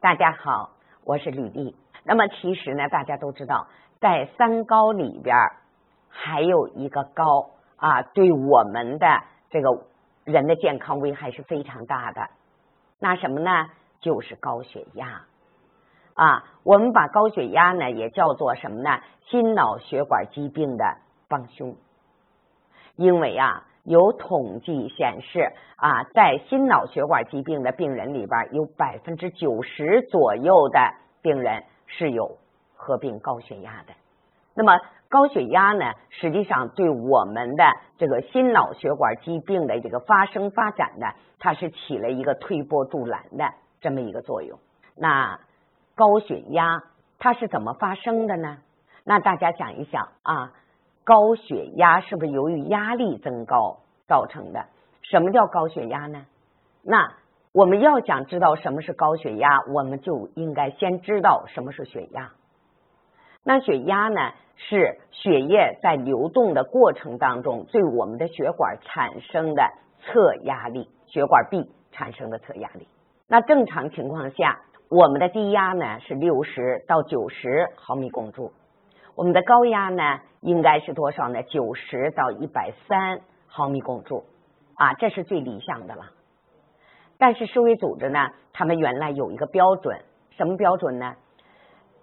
大家好，我是吕丽。那么其实呢，大家都知道，在三高里边还有一个高啊，对我们的这个人的健康危害是非常大的。那什么呢？就是高血压啊。我们把高血压呢也叫做什么呢？心脑血管疾病的帮凶。因为啊，有统计显示啊，在心脑血管疾病的病人里边，有百分之九十左右的病人是有合并高血压的。那么高血压呢，实际上对我们的这个心脑血管疾病的这个发生发展呢，它是起了一个推波助澜的这么一个作用。那高血压它是怎么发生的呢？那大家想一想啊。高血压是不是由于压力增高造成的？什么叫高血压呢？那我们要想知道什么是高血压，我们就应该先知道什么是血压。那血压呢，是血液在流动的过程当中对我们的血管产生的测压力，血管壁产生的测压力。那正常情况下，我们的低压呢是六十到九十毫米汞柱。我们的高压呢，应该是多少呢？九十到一百三毫米汞柱啊，这是最理想的了。但是世卫组织呢，他们原来有一个标准，什么标准呢？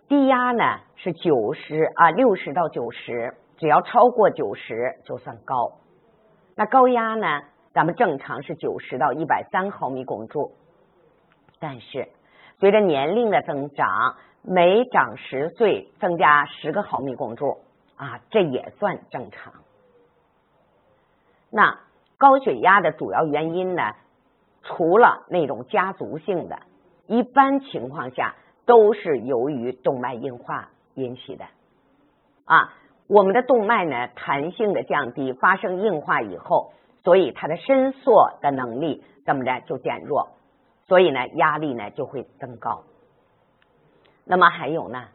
低压呢是九十啊，六十到九十，只要超过九十就算高。那高压呢，咱们正常是九十到一百三毫米汞柱，但是随着年龄的增长。每长十岁增加十个毫米汞柱啊，这也算正常。那高血压的主要原因呢，除了那种家族性的，一般情况下都是由于动脉硬化引起的啊。我们的动脉呢，弹性的降低，发生硬化以后，所以它的伸缩的能力怎么着就减弱，所以呢，压力呢就会增高。那么还有呢？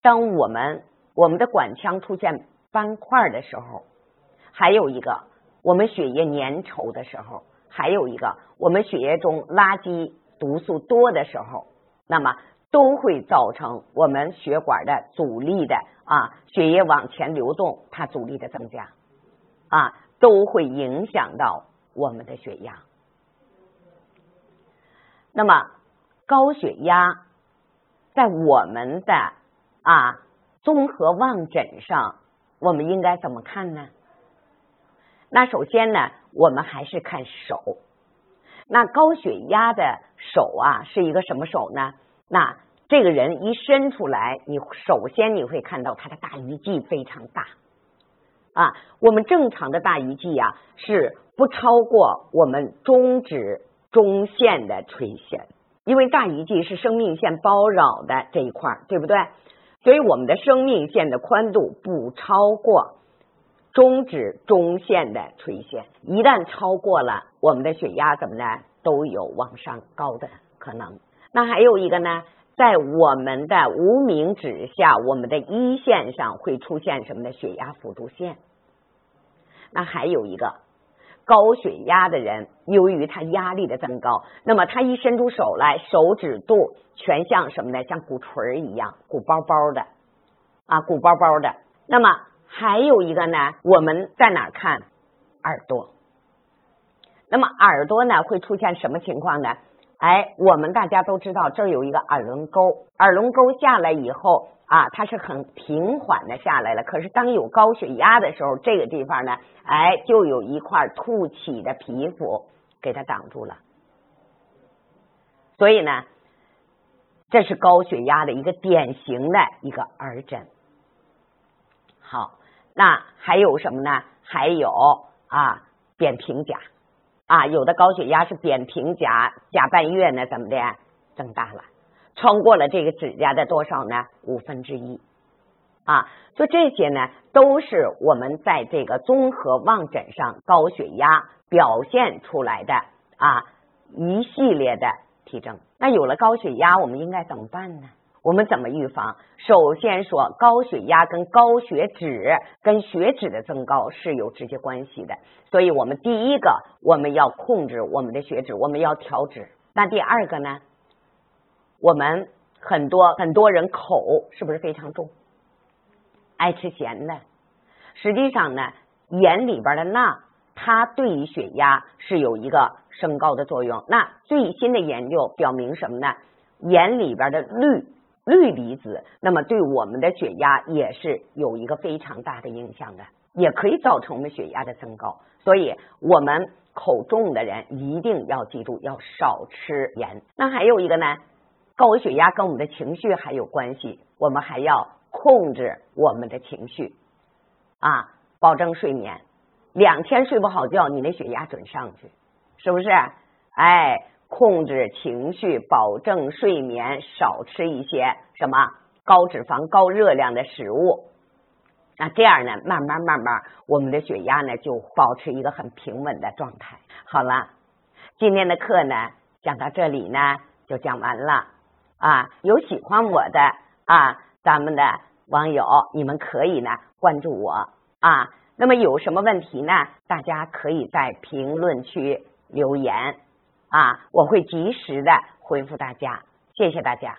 当我们我们的管腔出现斑块的时候，还有一个我们血液粘稠的时候，还有一个我们血液中垃圾毒素多的时候，那么都会造成我们血管的阻力的啊，血液往前流动，它阻力的增加啊，都会影响到我们的血压。那么高血压。在我们的啊综合望诊上，我们应该怎么看呢？那首先呢，我们还是看手。那高血压的手啊，是一个什么手呢？那这个人一伸出来，你首先你会看到他的大鱼际非常大啊。我们正常的大鱼际啊，是不超过我们中指中线的垂线。因为大鱼际是生命线包绕的这一块，对不对？所以我们的生命线的宽度不超过中指中线的垂线。一旦超过了，我们的血压怎么呢？都有往上高的可能。那还有一个呢，在我们的无名指下，我们的一线上会出现什么呢？血压辅助线。那还有一个。高血压的人，由于他压力的增高，那么他一伸出手来，手指肚全像什么呢？像鼓槌一样，鼓包包的啊，鼓包包的。那么还有一个呢，我们在哪看耳朵？那么耳朵呢，会出现什么情况呢？哎，我们大家都知道，这儿有一个耳轮沟，耳轮沟下来以后。啊，它是很平缓的下来了。可是当有高血压的时候，这个地方呢，哎，就有一块凸起的皮肤给它挡住了。所以呢，这是高血压的一个典型的一个耳诊。好，那还有什么呢？还有啊，扁平甲啊，有的高血压是扁平甲甲半月呢，怎么的增大了？超过了这个指甲的多少呢？五分之一啊！就这些呢，都是我们在这个综合望诊上高血压表现出来的啊一系列的体征。那有了高血压，我们应该怎么办呢？我们怎么预防？首先说，高血压跟高血脂、跟血脂的增高是有直接关系的。所以我们第一个，我们要控制我们的血脂，我们要调脂。那第二个呢？我们很多很多人口是不是非常重，爱吃咸的？实际上呢，盐里边的钠，它对于血压是有一个升高的作用。那最新的研究表明什么呢？盐里边的氯氯离子，那么对我们的血压也是有一个非常大的影响的，也可以造成我们血压的增高。所以，我们口重的人一定要记住要少吃盐。那还有一个呢，高血压跟我们的情绪还有关系，我们还要控制我们的情绪啊，保证睡眠。两天睡不好觉，你那血压准上去，是不是？哎。控制情绪，保证睡眠，少吃一些什么高脂肪、高热量的食物。那这样呢，慢慢慢慢，我们的血压呢就保持一个很平稳的状态。好了，今天的课呢讲到这里呢就讲完了啊。有喜欢我的啊，咱们的网友，你们可以呢关注我啊。那么有什么问题呢？大家可以在评论区留言。啊，我会及时的回复大家，谢谢大家。